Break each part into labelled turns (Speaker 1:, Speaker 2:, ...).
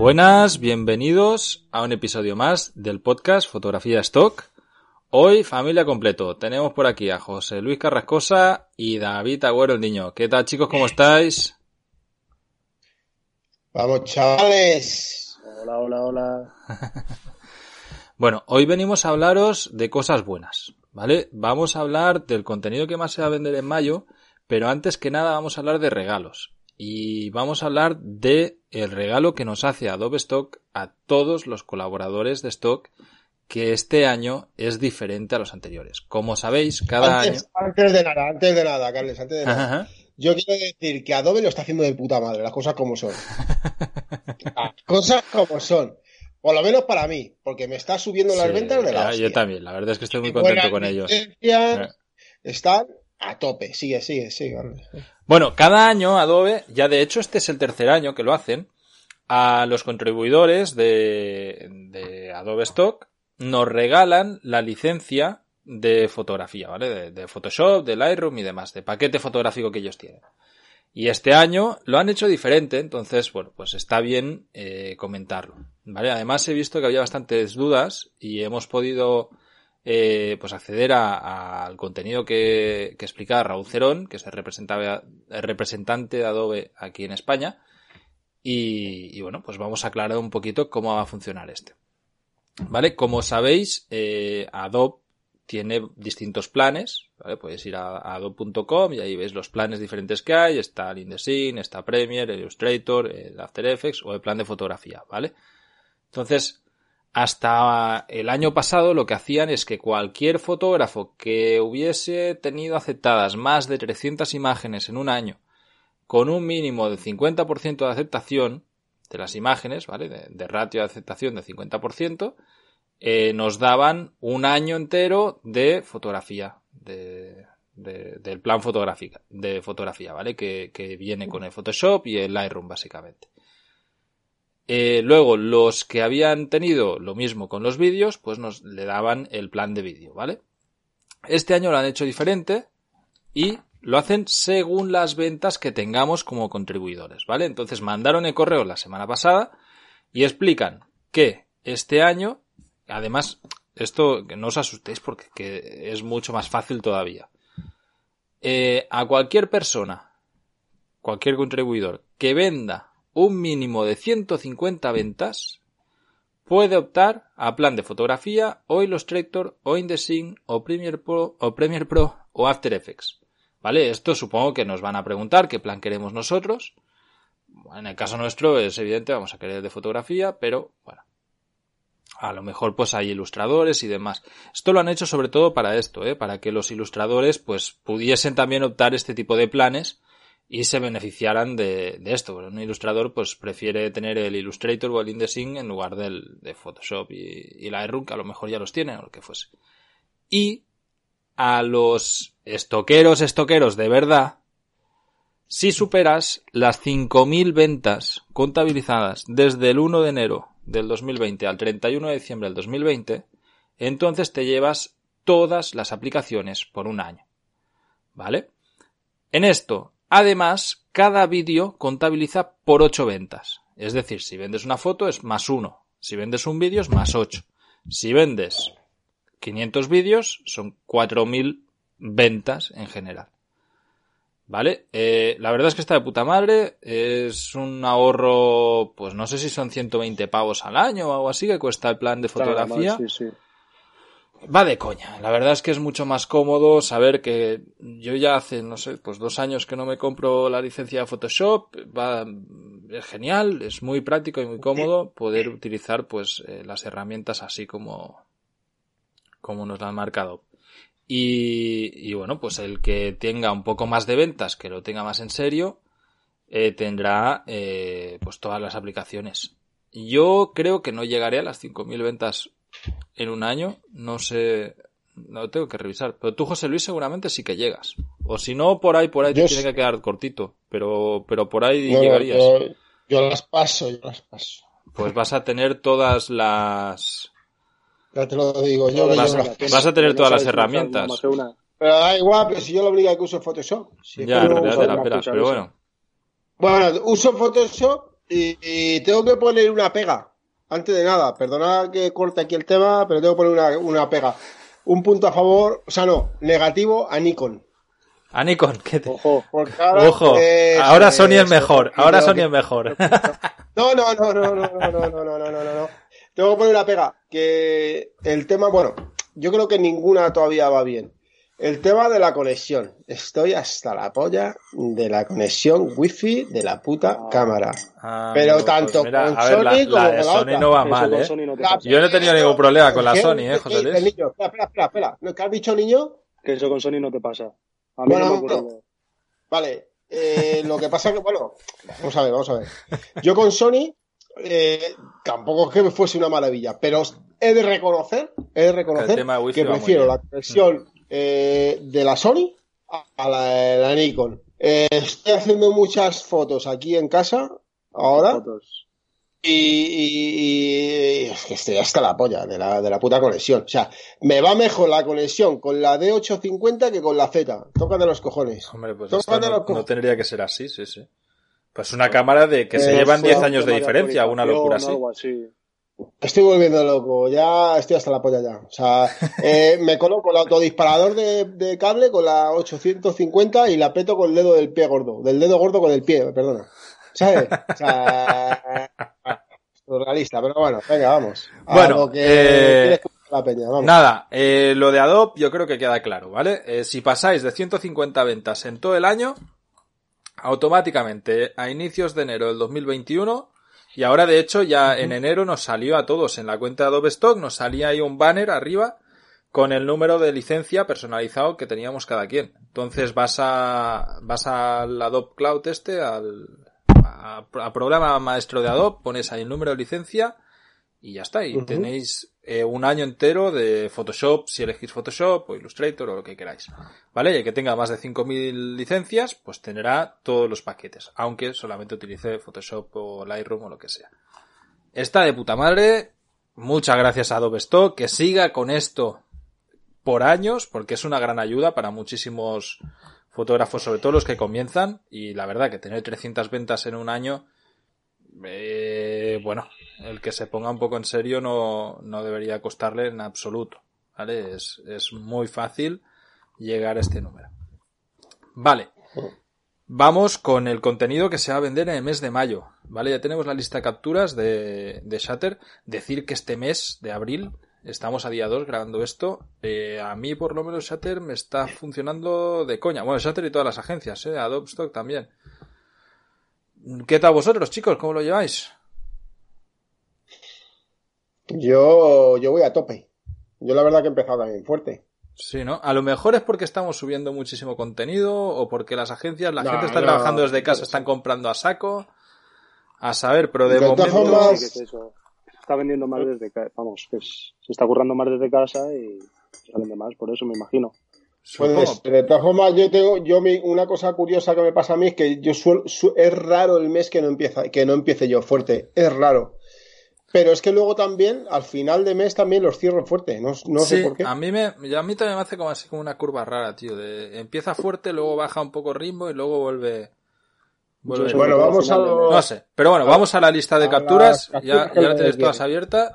Speaker 1: Buenas, bienvenidos a un episodio más del podcast Fotografía Stock. Hoy, familia completo. Tenemos por aquí a José Luis Carrascosa y David Agüero el Niño. ¿Qué tal, chicos? ¿Cómo estáis?
Speaker 2: Vamos, chavales.
Speaker 3: Hola, hola, hola.
Speaker 1: Bueno, hoy venimos a hablaros de cosas buenas, ¿vale? Vamos a hablar del contenido que más se va a vender en mayo, pero antes que nada vamos a hablar de regalos. Y vamos a hablar de el regalo que nos hace Adobe Stock a todos los colaboradores de Stock que este año es diferente a los anteriores. Como sabéis, cada
Speaker 2: antes,
Speaker 1: año...
Speaker 2: Antes de nada, antes de nada, Carles, antes de nada.
Speaker 1: Ajá.
Speaker 2: Yo quiero decir que Adobe lo está haciendo de puta madre, las cosas como son. Las cosas como son. Por lo menos para mí, porque me está subiendo las
Speaker 1: Sí,
Speaker 2: ventas de la.
Speaker 1: Yo también, la verdad es que estoy muy contento con ellos. Eh.
Speaker 2: Están a tope. Sigue, sigue, sigue.
Speaker 1: Bueno, cada año Adobe, ya de hecho este es el tercer año que lo hacen, a los contribuidores de, Adobe Stock nos regalan la licencia de fotografía, ¿vale? De, de Photoshop, de Lightroom y demás, de paquete fotográfico que ellos tienen. Y este año lo han hecho diferente, entonces, bueno, pues está bien eh, comentarlo, ¿vale? Además he visto que había bastantes dudas y hemos podido eh, pues acceder a- al contenido que, que explicaba Raúl Cerón, que es el, representante- el representante de Adobe aquí en España. Y, y bueno, pues vamos a aclarar un poquito cómo va a funcionar este. ¿Vale? Como sabéis, eh, Adobe tiene distintos planes, ¿vale? Podéis ir a, adobe.com y ahí veis los planes diferentes que hay. Está el InDesign, está Premiere, Illustrator, el After Effects o el plan de fotografía, ¿vale? Entonces, hasta el año pasado lo que hacían es que cualquier fotógrafo que hubiese tenido aceptadas más de 300 imágenes en un año con un mínimo del 50% de aceptación de las imágenes, ¿vale? De, de ratio de aceptación del 50%, eh, nos daban un año entero de fotografía, de, de- del plan fotográfica, de fotografía, ¿vale? Que, que viene con el Photoshop y el Lightroom, básicamente. Eh, luego, los que habían tenido lo mismo con los vídeos, pues nos le daban el plan de vídeo, ¿vale? Este año lo han hecho diferente y lo hacen según las ventas que tengamos como contribuidores, ¿vale? Entonces mandaron el correo la semana pasada y explican que este año, además, esto que no os asustéis porque que es mucho más fácil todavía. Eh, a cualquier persona, cualquier contribuidor que venda un mínimo de 150 ventas, puede optar a plan de fotografía o Illustrator o InDesign o Premiere Pro o Premiere Pro o After Effects. ¿Vale? Esto supongo que nos van a preguntar qué plan queremos nosotros. En el caso nuestro es evidente, vamos a querer de fotografía, pero bueno. A lo mejor pues hay ilustradores y demás. Esto lo han hecho sobre todo para esto, ¿eh? para que los ilustradores pues pudiesen también optar este tipo de planes y se beneficiaran de, de esto. Un ilustrador pues prefiere tener el Illustrator o el InDesign en lugar del de Photoshop y, y Lightroom, que a lo mejor ya los tienen o lo que fuese. Y a los estoqueros, estoqueros de verdad, si superas las 5.000 ventas contabilizadas desde el 1 de enero del 2020 al 31 de diciembre del 2020, entonces te llevas todas las aplicaciones por un año. ¿Vale? En esto, además, cada vídeo contabiliza por 8 ventas. Es decir, si vendes una foto es más 1. Si vendes un vídeo es más 8. Si vendes 500 vídeos son 4.000 ventas en general. ¿Vale? Eh, la verdad es que está de puta madre. Es un ahorro, pues no sé si son 120 pavos al año o algo así que cuesta el plan de fotografía.
Speaker 3: Sí, sí.
Speaker 1: Va de coña. La verdad es que es mucho más cómodo saber que yo ya hace, no sé, pues dos años que no me compro la licencia de Photoshop. Va, es genial, es muy práctico y muy cómodo poder utilizar pues eh, las herramientas así como, como nos la han marcado. Y, bueno, pues el que tenga un poco más de ventas, que lo tenga más en serio, eh, tendrá eh, pues todas las aplicaciones. Yo creo que no llegaré a las 5.000 ventas en un año. No sé, no tengo que revisar. Pero tú, José Luis, seguramente sí que llegas. O si no, por ahí, por ahí te tiene que quedar cortito. Pero, pero por ahí llegarías.
Speaker 2: yo, las paso, yo las paso.
Speaker 1: Pues vas a tener todas las
Speaker 2: ya te lo digo yo.
Speaker 1: Vas, a tener todas las herramientas.
Speaker 2: Pero da igual, pero si yo lo único que uso es Photoshop.
Speaker 1: ya, la pero bueno.
Speaker 2: Bueno, uso Photoshop y, tengo que poner una pega. Antes de nada, perdona que corte aquí el tema, pero tengo que poner una, una pega. Un punto a favor, o sea, no, negativo a Nikon.
Speaker 1: A Nikon, ¿qué te... Ojo, ahora, Ojo. ahora Sony es mejor, ahora Sony es mejor.
Speaker 2: No, no, no, no, no, no, no, no, no, no, no, no. Tengo que poner una pega. Que el tema, bueno, yo creo que ninguna todavía va bien. El tema de la conexión. Estoy hasta la polla de la conexión wifi de la puta ah. cámara. Ah, Pero pues tanto con Sony como
Speaker 1: la Sony no va mal, ¿eh? yo no he tenido ningún problema con la Sony, ¿eh, José Luis?
Speaker 2: niño, espera, espera, espera, espera. ¿Qué has dicho, niño?
Speaker 3: Que eso con Sony no te pasa. A mí no me
Speaker 2: Vale. Eh, lo que pasa es que, bueno, vamos a ver, vamos a ver. Yo con Sony eh, tampoco es que me fuese una maravilla, pero he de reconocer, he de reconocer que prefiero la conexión eh, de la Sony a la, Nikon. Eh, estoy haciendo muchas fotos aquí en casa ahora. Y, es que estoy hasta la polla de la, de la puta conexión. O sea, me va mejor la conexión con la D850 que con la Z. Toca de los cojones.
Speaker 1: Hombre, pues no, tendría que ser así, sí, sí. Pues una cámara de que se llevan 10 años de diferencia, una locura así.
Speaker 2: Estoy volviendo loco, ya estoy hasta la polla ya. O sea, eh, me coloco el autodisparador de, cable con la 850 y la aprieto con el dedo del pie gordo, del dedo gordo con el pie, perdona. ¿Sabes? O sea, realista, pero bueno, venga, vamos.
Speaker 1: Bueno, eh, Nada, eh, lo de Adobe yo creo que queda claro, ¿vale? si pasáis de 150 ventas en todo el año, automáticamente a inicios de enero del 2021 y ahora de hecho ya en enero nos salió a todos en la cuenta de Adobe Stock, nos salía ahí un banner arriba con el número de licencia personalizado que teníamos cada quien. Entonces vas a vas al Adobe Cloud este, al a, programa maestro de Adobe, pones ahí el número de licencia y ya está. Y tenéis eh, un año entero de Photoshop, si elegís Photoshop o Illustrator o lo que queráis. ¿Vale? Y el que tenga más de 5.000 licencias, pues tendrá todos los paquetes, aunque solamente utilice Photoshop o Lightroom o lo que sea. Está de puta madre. Muchas gracias a Adobe Stock. Que siga con esto por años, porque es una gran ayuda para muchísimos fotógrafos, sobre todo los que comienzan. Y la verdad que tener 300 ventas en un año eh, bueno, el que se ponga un poco en serio no, no debería costarle en absoluto. ¿Vale? Es, es muy fácil llegar a este número. Vale. Vamos con el contenido que se va a vender en el mes de mayo. ¿Vale? Ya tenemos la lista de capturas de, de Shutter. Decir que este mes de abril, estamos a día 2 grabando esto, eh, a mí por lo menos Shutter me está funcionando de coña. Bueno, Shutter y todas las agencias, ¿eh? Adobe Stock también. ¿Qué tal vosotros, chicos? ¿Cómo lo lleváis?
Speaker 2: Yo, yo voy a tope. Yo la verdad que he empezado también fuerte.
Speaker 1: Sí, ¿no? A lo mejor es porque estamos subiendo muchísimo contenido o porque las agencias, la gente está trabajando desde casa, están comprando a saco. A saber, pero de, momento...
Speaker 3: Está vendiendo más desde casa, vamos, que se está currando más desde casa y se vende más, por eso me imagino.
Speaker 2: Pues, de todas formas, yo tengo, yo una cosa curiosa que me pasa a mí es que yo suelo, es raro el mes que no empieza, que no empiece yo fuerte, es raro. Pero es que luego también, al final de mes también los cierro fuerte, no, sé por qué.
Speaker 1: A mí, me, a mí también me hace como así como una curva rara, tío. De, empieza fuerte, luego baja un poco ritmo y luego vuelve.
Speaker 2: bueno, vamos a
Speaker 1: No sé. Pero bueno, vamos a la lista de capturas. ya, ya la tenéis todas abiertas.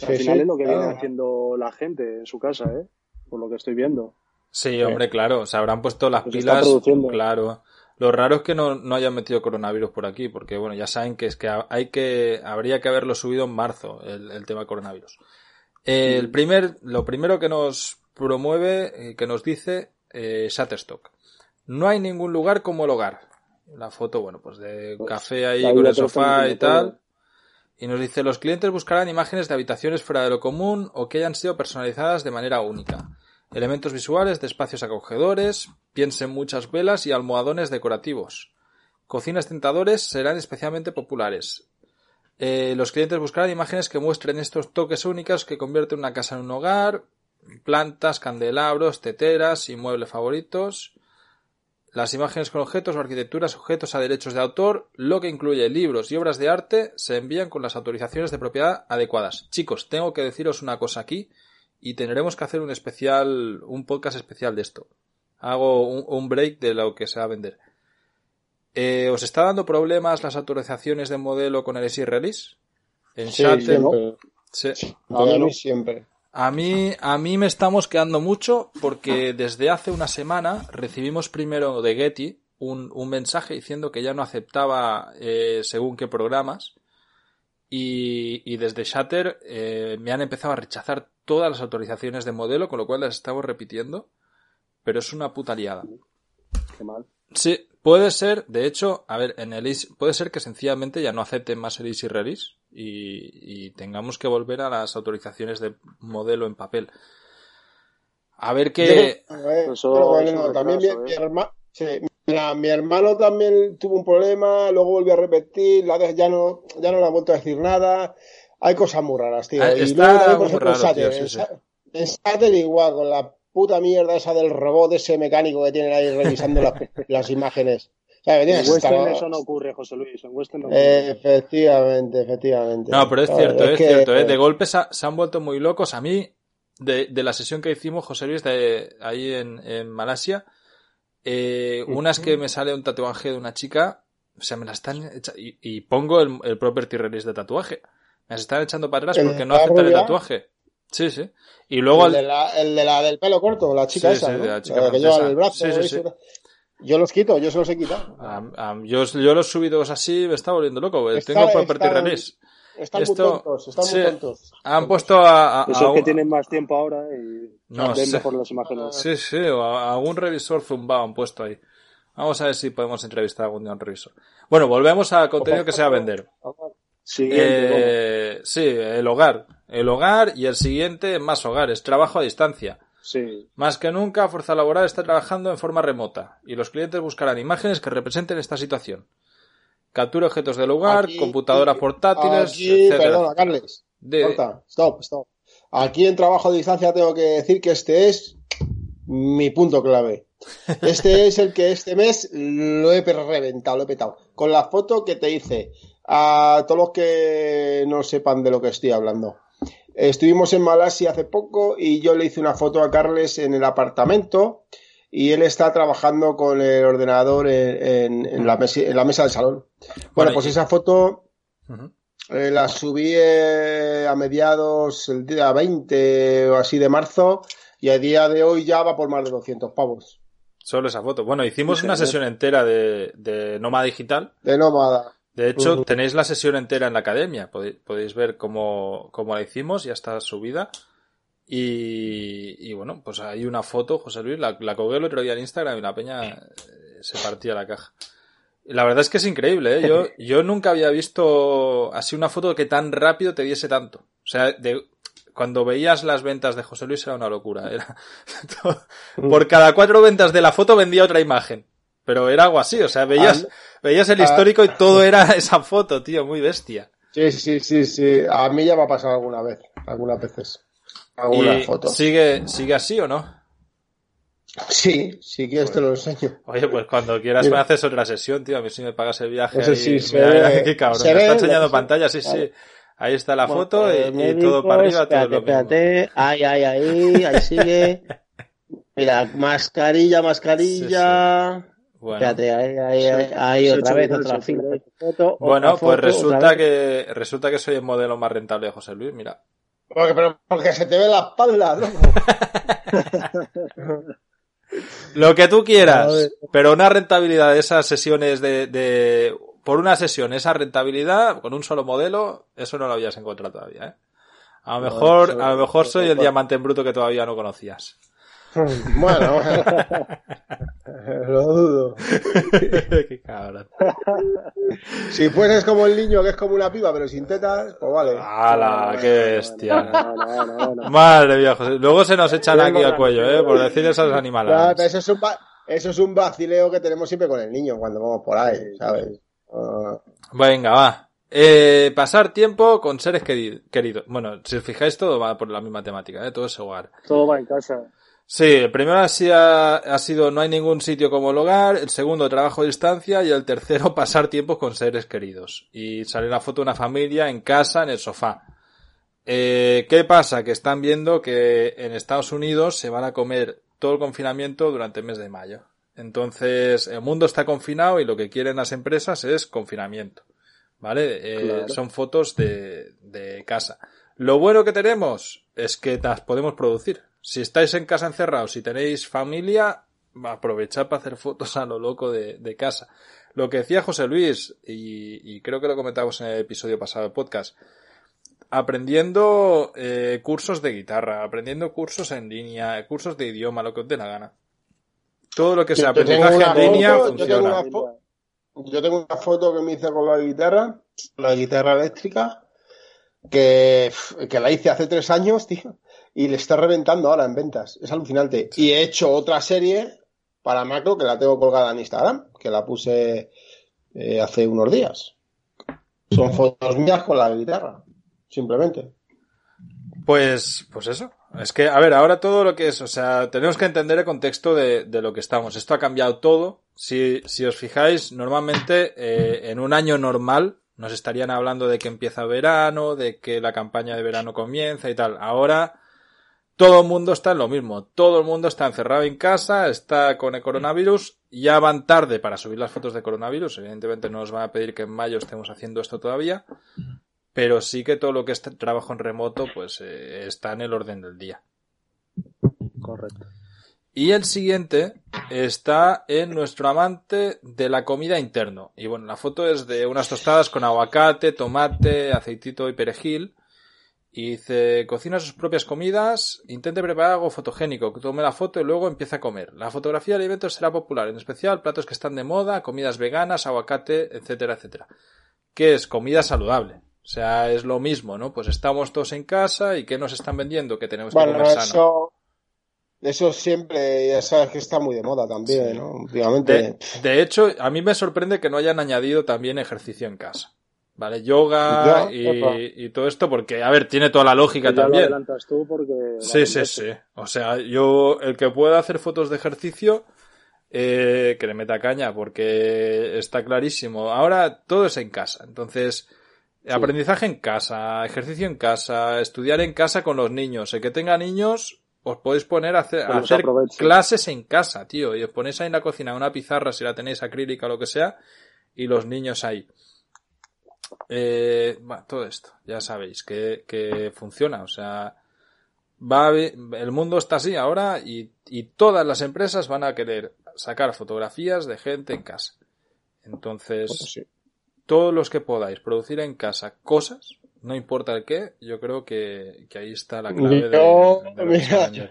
Speaker 3: al final es lo que viene haciendo la gente en su casa, ¿eh? por lo que estoy viendo.
Speaker 1: Sí, hombre, claro, se habrán puesto las pues pilas, claro. Lo raro es que no, no, hayan metido coronavirus por aquí, porque bueno, ya saben que es que hay que, habría que haberlo subido en marzo, el, tema coronavirus. El primer, lo primero que nos promueve, eh, que nos dice, eh, Shutterstock. No hay ningún lugar como el hogar. La foto, bueno, pues de pues, café ahí con el sofá y tal. Y nos dice, los clientes buscarán imágenes de habitaciones fuera de lo común o que hayan sido personalizadas de manera única. elementos visuales de espacios acogedores, piensen muchas velas y almohadones decorativos. Cocinas tentadores serán especialmente populares. Eh, los clientes buscarán imágenes que muestren estos toques únicos que convierten una casa en un hogar, plantas, candelabros, teteras y muebles favoritos. Las imágenes con objetos o arquitecturas sujetos a derechos de autor, lo que incluye libros y obras de arte, se envían con las autorizaciones de propiedad adecuadas. Chicos, tengo que deciros una cosa aquí y tendremos que hacer un especial, un podcast especial de esto. Hago un, break de lo que se va a vender. Eh, ¿Os está dando problemas las autorizaciones de modelo con el SI Release?
Speaker 2: En sí, siempre. Sí. A mí siempre.
Speaker 1: A mí, a mí me estamos quedando mucho porque desde hace una semana recibimos primero de Getty un, un mensaje diciendo que ya no aceptaba eh, según qué programas y, y desde Shatter eh, me han empezado a rechazar todas las autorizaciones de modelo, con lo cual las estamos repitiendo, pero es una puta liada.
Speaker 3: Qué mal.
Speaker 1: Sí, puede ser, de hecho, a ver, en el puede ser que sencillamente ya no acepten más el Easy Release y, tengamos que volver a las autorizaciones de modelo en papel. A ver qué.
Speaker 2: también mi, hermano también tuvo un problema, luego volvió a repetir, ya no, ya no le ha vuelto a decir nada. Hay cosas muy raras, tío.
Speaker 1: Ah, y está muy raro, tío,
Speaker 2: en igual, con la puta mierda esa del robot, ese mecánico que tienen ahí revisando las, imágenes.
Speaker 3: en Western eso no ocurre, José Luis. En Western no ocurre.
Speaker 2: Efectivamente, efectivamente.
Speaker 1: No, pero es cierto, es, cierto. ¿eh? De golpe se, han vuelto muy locos. A mí, de, de, la sesión que hicimos, José Luis, de ahí en, en Malasia, eh, una es que me sale un tatuaje de una chica, o sea, me la están y, y, pongo el, el property release de tatuaje. Me están echando para atrás porque no aceptan el tatuaje. Sí, sí. Y luego
Speaker 2: el, de la, el de la del pelo corto, la chica esa, ¿no? la chica que lleva el brazo. Yo los quito, yo se los he quitado.
Speaker 1: yo, yo los subidos así me está volviendo loco. Tengo property release.
Speaker 2: Están Esto, muy tontos, están muy tontos.
Speaker 1: Han puesto a, a,
Speaker 3: Eso es que tienen más tiempo ahora y no ven mejor las imágenes.
Speaker 1: Sí, sí, o a algún revisor zumbado han puesto ahí. Vamos a ver si podemos entrevistar a algún día a un revisor. Bueno, volvemos al contenido que se va a vender. Eh, sí, el hogar. El hogar y el siguiente más hogares. Trabajo a distancia.
Speaker 3: Sí.
Speaker 1: Más que nunca, Fuerza Laboral está trabajando en forma remota y los clientes buscarán imágenes que representen esta situación. Captura objetos del hogar, computadoras portátiles,
Speaker 2: aquí, Perdona, Carles. Stop, stop. Aquí en trabajo a distancia tengo que decir que este es mi punto clave. Este es el que este mes lo he reventado, lo he petado. Con la foto que te hice a todos los que no sepan de lo que estoy hablando. Estuvimos en Malasia hace poco y yo le hice una foto a Carles en el apartamento y él está trabajando con el ordenador en, la, mesa, en la, mesa del salón. Bueno, pues esa foto eh, la subí eh, a mediados, el día 20 o así de marzo y a día de hoy ya va por más de 200 pavos.
Speaker 1: Solo esa foto. Bueno, hicimos una sesión entera de, de Nómada Digital.
Speaker 2: De Nómada.
Speaker 1: De hecho, tenéis la sesión entera en la academia. Podéis, ver cómo, cómo, la hicimos, ya está subida. Y, y, bueno, pues hay una foto, José Luis, la, la colgué el otro día en Instagram y la peña eh, se partía la caja. La verdad es que es increíble, ¿eh? Yo, yo nunca había visto así una foto que tan rápido te diese tanto. O sea, de, cuando veías las ventas de José Luis era una locura. Era por cada cuatro ventas de la foto vendía otra imagen. Pero era algo así, o sea, veías, veías el histórico y todo era esa foto, tío, muy bestia.
Speaker 2: Sí, sí, sí, sí. A mí ya me ha pasado alguna vez, algunas veces. Alguna foto.
Speaker 1: ¿Sigue, ¿Sigue así o no?
Speaker 2: Sí, si quieres te lo enseño.
Speaker 1: Oye, pues cuando quieras me haces otra sesión, tío. A mí si me pagas el viaje. Eso sí, se qué cabrón. me está enseñando pantalla, sí, sí. Ahí está la foto y, todo para arriba,
Speaker 2: espérate, todo lo Espérate, ahí, ahí, ahí, ahí sigue. Mira, mascarilla, mascarilla. Bueno, Espérate, ahí, ahí, ahí, otra vez, otra fila.
Speaker 1: Foto, bueno, pues resulta que, resulta que soy el modelo más rentable de José Luis, mira.
Speaker 2: Porque, pero, porque se te ve la espalda, ¿no?
Speaker 1: Lo que tú quieras, pero una rentabilidad de esas sesiones de, de, por una sesión, esa rentabilidad con un solo modelo, eso no lo habías encontrado todavía, ¿eh? A lo mejor, a lo mejor soy el diamante en bruto que todavía no conocías.
Speaker 2: Bueno, lo dudo. Qué cabrón. si fueres como el niño que es como una piba pero sin tetas, pues vale.
Speaker 1: ¡Hala! ¡Qué bestia! Madre mía, José. Luego se nos echan aquí al cuello, ¿eh? Por decir esas animales.
Speaker 2: eso, es un eso es un vacileo que tenemos siempre con el niño cuando vamos por ahí, ¿sabes? Ah.
Speaker 1: Venga, va. Eh, pasar tiempo con seres queridos. Bueno, si os fijáis, todo va por la misma temática, ¿eh? todo es hogar.
Speaker 3: Todo va en casa.
Speaker 1: Sí, el primero ha, ha, sido no hay ningún sitio como el hogar, el segundo trabajo a distancia y el tercero pasar tiempo con seres queridos. Y sale la foto de una familia en casa, en el sofá. Eh, ¿Qué pasa? Que están viendo que en Estados Unidos se van a comer todo el confinamiento durante el mes de mayo. Entonces, el mundo está confinado y lo que quieren las empresas es confinamiento. ¿Vale? Eh, son fotos de, de casa. Lo bueno que tenemos es que las podemos producir si estáis en casa encerrados, y tenéis familia, aprovechad para hacer fotos a lo loco de, casa. Lo que decía José Luis, y, creo que lo comentamos en el episodio pasado del podcast, aprendiendo eh, cursos de guitarra, aprendiendo cursos en línea, cursos de idioma, lo que os dé la gana. Todo lo que sea aprendizaje en línea funciona.
Speaker 2: Yo tengo, una foto que me hice con la guitarra, la guitarra eléctrica, que, que la hice hace tres años, tío y le está reventando ahora en ventas. Es alucinante. Y he hecho otra serie para Macro que la tengo colgada en Instagram, que la puse eh, hace unos días. Son fotos mías con la guitarra, simplemente.
Speaker 1: Pues, pues eso. Es que, a ver, ahora todo lo que es, o sea, tenemos que entender el contexto de, de lo que estamos. Esto ha cambiado todo. Si, si os fijáis, normalmente eh, en un año normal nos estarían hablando de que empieza verano, de que la campaña de verano comienza y tal. Ahora todo el mundo está en lo mismo. Todo el mundo está encerrado en casa, está con el coronavirus. Ya van tarde para subir las fotos de coronavirus. Evidentemente no nos van a pedir que en mayo estemos haciendo esto todavía. Pero sí que todo lo que es trabajo en remoto, pues eh, está en el orden del día.
Speaker 3: Correcto.
Speaker 1: Y el siguiente está en nuestro amante de la comida interno. Y bueno, la foto es de unas tostadas con aguacate, tomate, aceitito y perejil y dice, cocina sus propias comidas, intente preparar algo fotogénico, que tome la foto y luego empiece a comer. La fotografía de alimentos será popular, en especial platos que están de moda, comidas veganas, aguacate, etcétera, etcétera. ¿Qué es? Comida saludable. O sea, es lo mismo, ¿no? Pues estamos todos en casa y ¿qué nos están vendiendo? Que tenemos que comer eso, sano.
Speaker 2: Eso siempre, ya sabes que está muy de moda también, ¿no? Obviamente.
Speaker 1: de hecho, a mí me sorprende que no hayan añadido también ejercicio en casa. ¿Vale? Yoga y, todo esto, porque, a ver, tiene toda la lógica también.
Speaker 3: tú porque...
Speaker 1: Sí, sí, sí. O sea, yo, el que pueda hacer fotos de ejercicio, eh, que le meta caña, porque está clarísimo. Ahora todo es en casa. Entonces, aprendizaje en casa, ejercicio en casa, estudiar en casa con los niños. El que tenga niños, os podéis poner a hacer, a hacer clases en casa, tío. Y os ponéis ahí en la cocina una pizarra, si la tenéis acrílica o lo que sea, y los niños ahí. Eh, todo esto, ya sabéis que, que funciona, o sea, va el mundo está así ahora y, y, todas las empresas van a querer sacar fotografías de gente en casa. Entonces, pues todos los que podáis producir en casa cosas, no importa el qué, yo creo que, que ahí está la clave
Speaker 2: yo, de, mira, yo,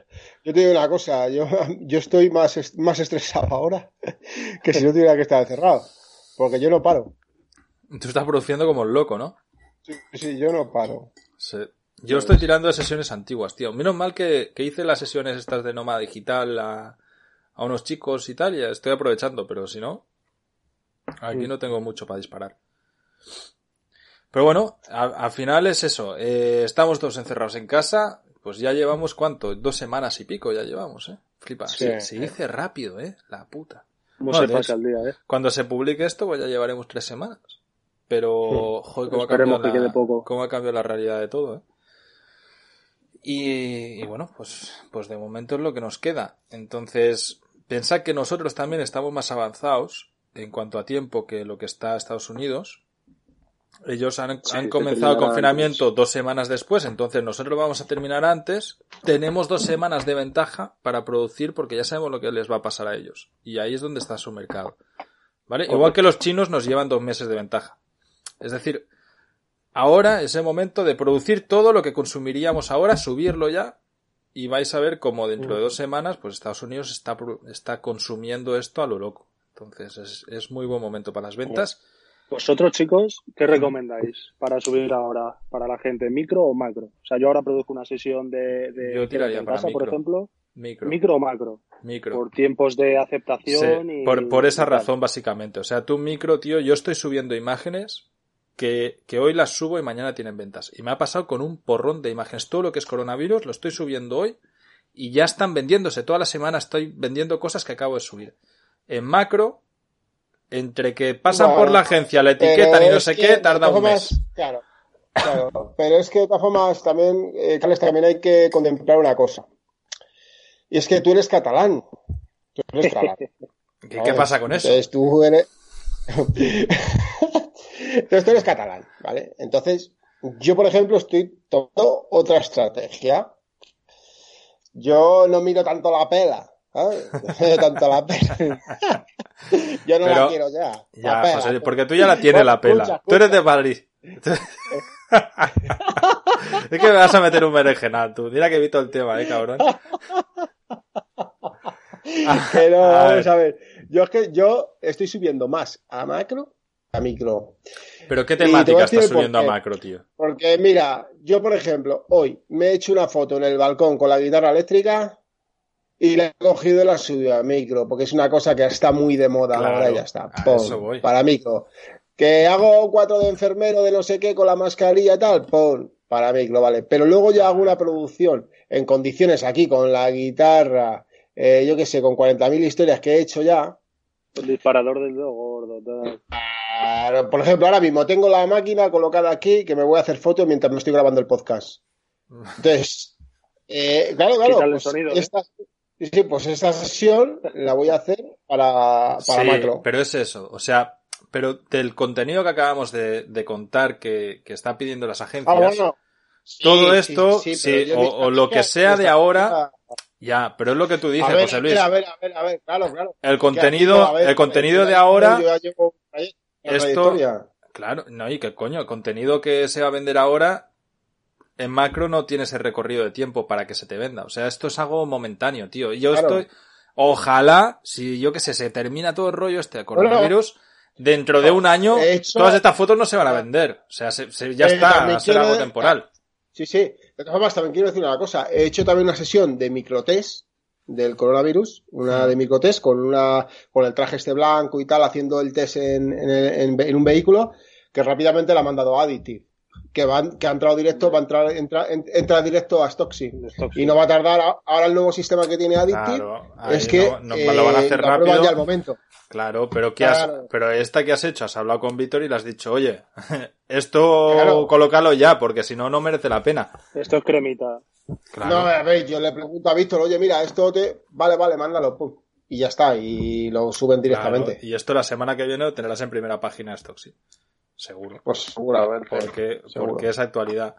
Speaker 2: te digo una cosa, yo, yo estoy más, más estresado ahora que si no tuviera que estar encerrado, porque yo no paro.
Speaker 1: Tú estás produciendo como el loco, ¿no?
Speaker 2: Sí, sí, yo no paro.
Speaker 1: Yo estoy tirando de sesiones antiguas, tío. Menos mal que, hice las sesiones estas de nómada digital a, unos chicos y tal, y estoy aprovechando, pero si no, aquí no tengo mucho para disparar. Pero bueno, al final es eso. Eh, estamos todos encerrados en casa, pues ya llevamos cuánto, dos semanas y pico ya llevamos, ¿eh? Flipa, se, dice rápido, ¿eh? La puta.
Speaker 3: se pasa el día, ¿eh?
Speaker 1: Cuando se publique esto, pues ya llevaremos tres semanas. Pero, joder, cómo ha, cambiado la, ha cambiado la realidad de todo, ¿eh? Y, bueno, pues, pues de momento es lo que nos queda. Entonces, pensad que nosotros también estamos más avanzados en cuanto a tiempo que lo que está Estados Unidos. Ellos han, han comenzado el confinamiento dos semanas después, entonces nosotros vamos a terminar antes. Tenemos dos semanas de ventaja para producir porque ya sabemos lo que les va a pasar a ellos. Y ahí es donde está su mercado. ¿Vale? Igual que los chinos nos llevan dos meses de ventaja. Es decir, ahora es el momento de producir todo lo que consumiríamos ahora, subirlo ya, y vais a ver cómo dentro de dos semanas, pues Estados Unidos está, está consumiendo esto a lo loco. Entonces es, muy buen momento para las ventas.
Speaker 3: Vosotros, chicos, ¿qué recomendáis para subir ahora para la gente? ¿Micro o macro? O sea, yo ahora produzco una sesión de, de
Speaker 1: yo tiraría para
Speaker 3: por ejemplo.
Speaker 1: Micro.
Speaker 3: ¿Micro o macro?
Speaker 1: Micro.
Speaker 3: Por tiempos de aceptación y...
Speaker 1: Por, por esa razón, básicamente. O sea, tú micro, tío, yo estoy subiendo imágenes que, que, hoy las subo y mañana tienen ventas. Y me ha pasado con un porrón de imágenes. Todo lo que es coronavirus lo estoy subiendo hoy y ya están vendiéndose. Toda la semana estoy vendiendo cosas que acabo de subir. En macro, entre que pasan por la agencia, la etiquetan y no sé qué, tarda un mes.
Speaker 2: Claro, claro. Pero es que de todas formas también, eh, también hay que contemplar una cosa. Y es que tú eres catalán. Tú eres catalán.
Speaker 1: ¿Qué, pasa con eso?
Speaker 2: Entonces tú eres... Entonces tú eres catalán, ¿vale? Entonces, yo, por ejemplo, estoy tomando otra estrategia. Yo no miro tanto la pela, ¿sabes? No miro tanto la pela. yo no la quiero ya.
Speaker 1: Ya, porque tú ya la tienes la pela. Tú eres de Madrid. es que me vas a meter un berenjenal, tú. Mira que he visto el tema, eh, cabrón.
Speaker 2: Pero, vamos a ver. Yo es que yo estoy subiendo más a macro a micro.
Speaker 1: ¿Pero qué temática estás subiendo a macro, tío?
Speaker 2: Porque mira, yo por ejemplo, hoy me he hecho una foto en el balcón con la guitarra eléctrica y la he cogido y la he subido a micro, porque es una cosa que está muy de moda ahora y ya está. Pon, para micro. Que hago cuatro de enfermero de no sé qué con la mascarilla y tal, pon, para micro, vale. Pero luego ya hago una producción en condiciones aquí con la guitarra, eh, yo qué sé, con 40.000 historias que he hecho ya.
Speaker 3: El disparador del dedo gordo. Tal
Speaker 2: por ejemplo, ahora mismo tengo la máquina colocada aquí que me voy a hacer fotos mientras me estoy grabando el podcast. Entonces, eh, claro, claro. Pues
Speaker 3: ¿eh?
Speaker 2: esta, sí, pues esta sesión la voy a hacer para, para macro.
Speaker 1: Pero es eso, o sea, pero del contenido que acabamos de, contar que, que están pidiendo las agencias, ah, todo esto, o, lo que sea de ahora, ya, pero es lo que tú dices, José Luis.
Speaker 2: A ver, a ver, a ver, claro, claro.
Speaker 1: El contenido, el contenido de ahora, esto, claro, no, y que coño, el contenido que se va a vender ahora en macro no tiene ese recorrido de tiempo para que se te venda. O sea, esto es algo momentáneo, tío. Y yo estoy, ojalá, si yo que sé, se termina todo el rollo este coronavirus, dentro de un año, todas estas fotos no se van a vender. O sea, ya eh, está, va a ser algo temporal.
Speaker 2: Sí, sí. De todas formas, también quiero decir una cosa. He hecho también una sesión de microtest del coronavirus, una de microtest con una con el traje este blanco y tal, haciendo el test en, en, un vehículo que rápidamente la ha mandado a Additive. Que, van, que ha entrado directo, va a entrar, entra, entra directo a Stoxy. Y no va a tardar, ahora el nuevo sistema que tiene Additive es que
Speaker 1: no, lo van a hacer eh, rápido.
Speaker 2: Ya al momento.
Speaker 1: Claro, pero ¿qué Has, pero esta que has hecho, has hablado con Víctor y le has dicho, oye, esto colócalo ya, porque si no, no merece la pena.
Speaker 3: Esto es cremita.
Speaker 2: No, a ver, yo le pregunto a Víctor, oye, mira, esto te. Vale, vale, mándalo, pum. Y ya está, y lo suben directamente.
Speaker 1: Y esto la semana que viene lo tendrás en primera página de Stoxy. Seguro.
Speaker 2: Pues seguramente.
Speaker 1: Porque, porque es actualidad.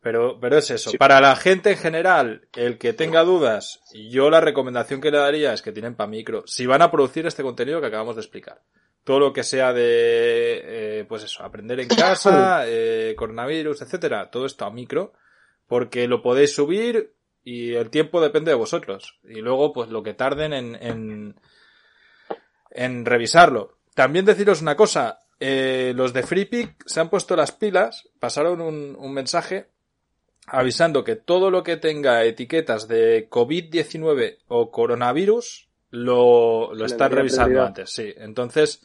Speaker 1: Pero, pero es eso. Para la gente en general, el que tenga dudas, yo la recomendación que le daría es que tienen para micro. Si van a producir este contenido que acabamos de explicar. Todo lo que sea de, eh, pues eso, aprender en casa, eh, coronavirus, etcétera, todo esto a micro porque lo podéis subir y el tiempo depende de vosotros. Y luego, pues lo que tarden en, en, en revisarlo. También deciros una cosa, eh, los de FreePick se han puesto las pilas, pasaron un, un mensaje avisando que todo lo que tenga etiquetas de COVID-19 o coronavirus lo, lo están revisando antes, sí. Entonces,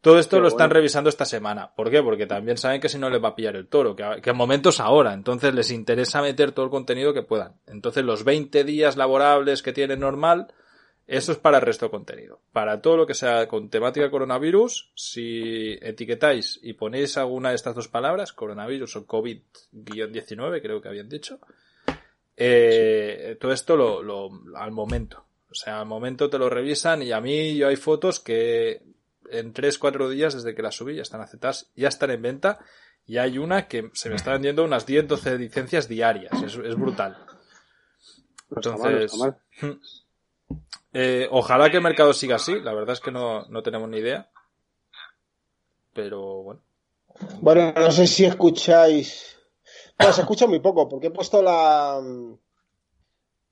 Speaker 1: todo esto lo están revisando esta semana. ¿Por qué? Porque también saben que si no les va a pillar el toro, que, que en momentos ahora. Entonces les interesa meter todo el contenido que puedan. Entonces los 20 días laborables que tienen normal, eso es para el resto de contenido. Para todo lo que sea con temática coronavirus, si etiquetáis y ponéis alguna de estas dos palabras, coronavirus o COVID-19, creo que habían dicho, eh, todo esto lo, lo, al momento. O sea, al momento te lo revisan y a mí yo hay fotos que en 3-4 días desde que las subí ya están aceptadas, ya están en venta y hay una que se me está vendiendo unas 10-12 licencias diarias, es, brutal. Entonces, eh, ojalá que el mercado siga así, la verdad es que no, no tenemos ni idea. Pero bueno.
Speaker 2: Bueno, no sé si escucháis. No, se escucha muy poco, porque he puesto la.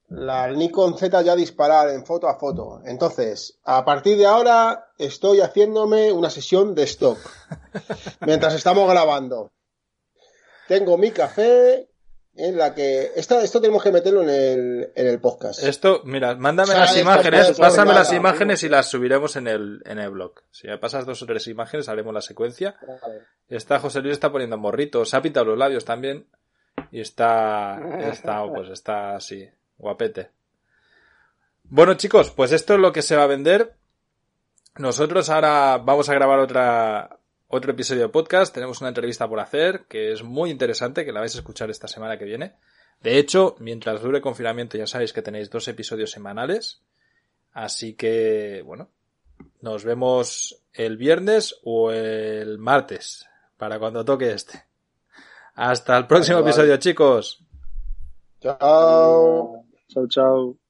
Speaker 2: la Nikon Z ya disparar en foto a foto. Entonces, a partir de ahora estoy haciéndome una sesión de stock. Mientras estamos grabando. Tengo mi café en la que... Esto, esto tenemos que meterlo en el, en el podcast.
Speaker 1: Esto, mira, mándame las imágenes, pásame las imágenes y las subiremos en el, en el blog. Si me pasas dos o tres imágenes, haremos la secuencia. Está José Luis está poniendo morrito, se ha pintado los labios también. Y está, está, pues está así. Guapete. Bueno, chicos, pues esto es lo que se va a vender. Nosotros ahora vamos a grabar otra, otro episodio de podcast. Tenemos una entrevista por hacer que es muy interesante, que la vais a escuchar esta semana que viene. De hecho, mientras dure el confinamiento ya sabéis que tenéis dos episodios semanales. Así que, bueno, nos vemos el viernes o el martes para cuando toque este. Hasta el próximo episodio, chicos.
Speaker 2: Chao.
Speaker 3: Chao, chao.